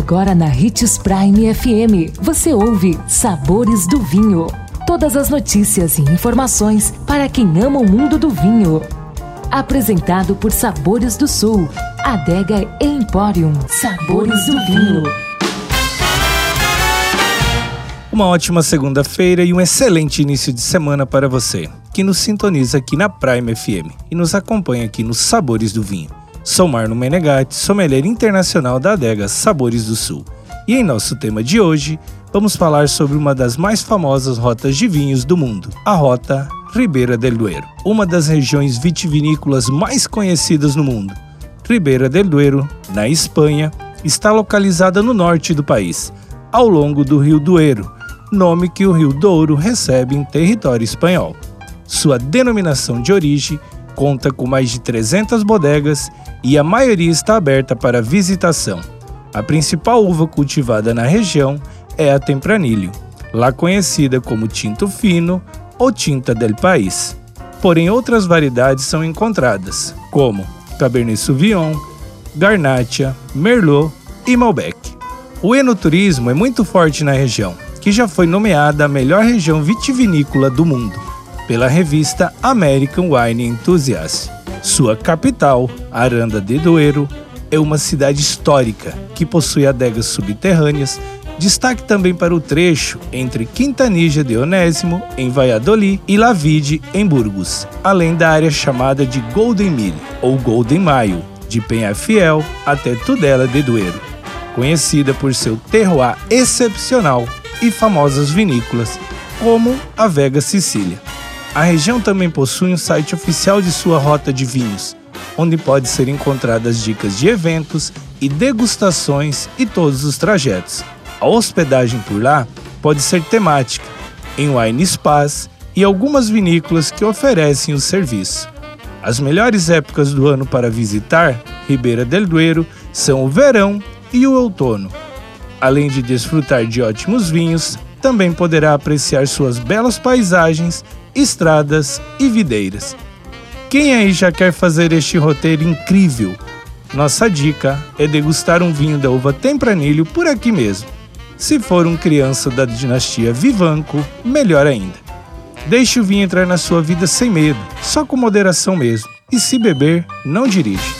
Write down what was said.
Agora na Ritz Prime FM, você ouve Sabores do Vinho. Todas as notícias e informações para quem ama o mundo do vinho. Apresentado por Sabores do Sul, Adega Emporium. Sabores do Vinho. Uma ótima segunda-feira e um excelente início de semana para você, que nos sintoniza aqui na Prime FM e nos acompanha aqui nos Sabores do Vinho. Sou Marno Menegatti, sommelier internacional da adega Sabores do Sul. E em nosso tema de hoje, vamos falar sobre uma das mais famosas rotas de vinhos do mundo, a Rota Ribeira del Duero, uma das regiões vitivinícolas mais conhecidas no mundo. Ribeira del Duero, na Espanha, está localizada no norte do país, ao longo do Rio Duero, nome que o Rio Douro recebe em território espanhol. Sua denominação de origem conta com mais de 300 bodegas e a maioria está aberta para visitação. A principal uva cultivada na região é a Tempranillo, lá conhecida como tinto fino ou tinta del país. Porém, outras variedades são encontradas, como Cabernet Sauvignon, Garnacha, Merlot e Malbec. O enoturismo é muito forte na região, que já foi nomeada a melhor região vitivinícola do mundo pela revista American Wine Enthusiast. Sua capital, Aranda de Duero, é uma cidade histórica que possui adegas subterrâneas. Destaque também para o trecho entre Quintanilha de Onésimo, em Valladolid, e Lavide, em Burgos, além da área chamada de Golden Mile, ou Golden Mile, de Penhafiel até Tudela de Duero, conhecida por seu terroir excepcional e famosas vinícolas, como a Vega Sicília. A região também possui um site oficial de sua rota de vinhos, onde pode ser encontradas dicas de eventos e degustações e todos os trajetos. A hospedagem por lá pode ser temática, em wine spas e algumas vinícolas que oferecem o serviço. As melhores épocas do ano para visitar Ribeira del Duero são o verão e o outono. Além de desfrutar de ótimos vinhos, também poderá apreciar suas belas paisagens estradas e videiras. Quem aí já quer fazer este roteiro incrível? Nossa dica é degustar um vinho da uva Tempranilho por aqui mesmo. Se for um criança da dinastia Vivanco, melhor ainda. Deixe o vinho entrar na sua vida sem medo, só com moderação mesmo. E se beber, não dirige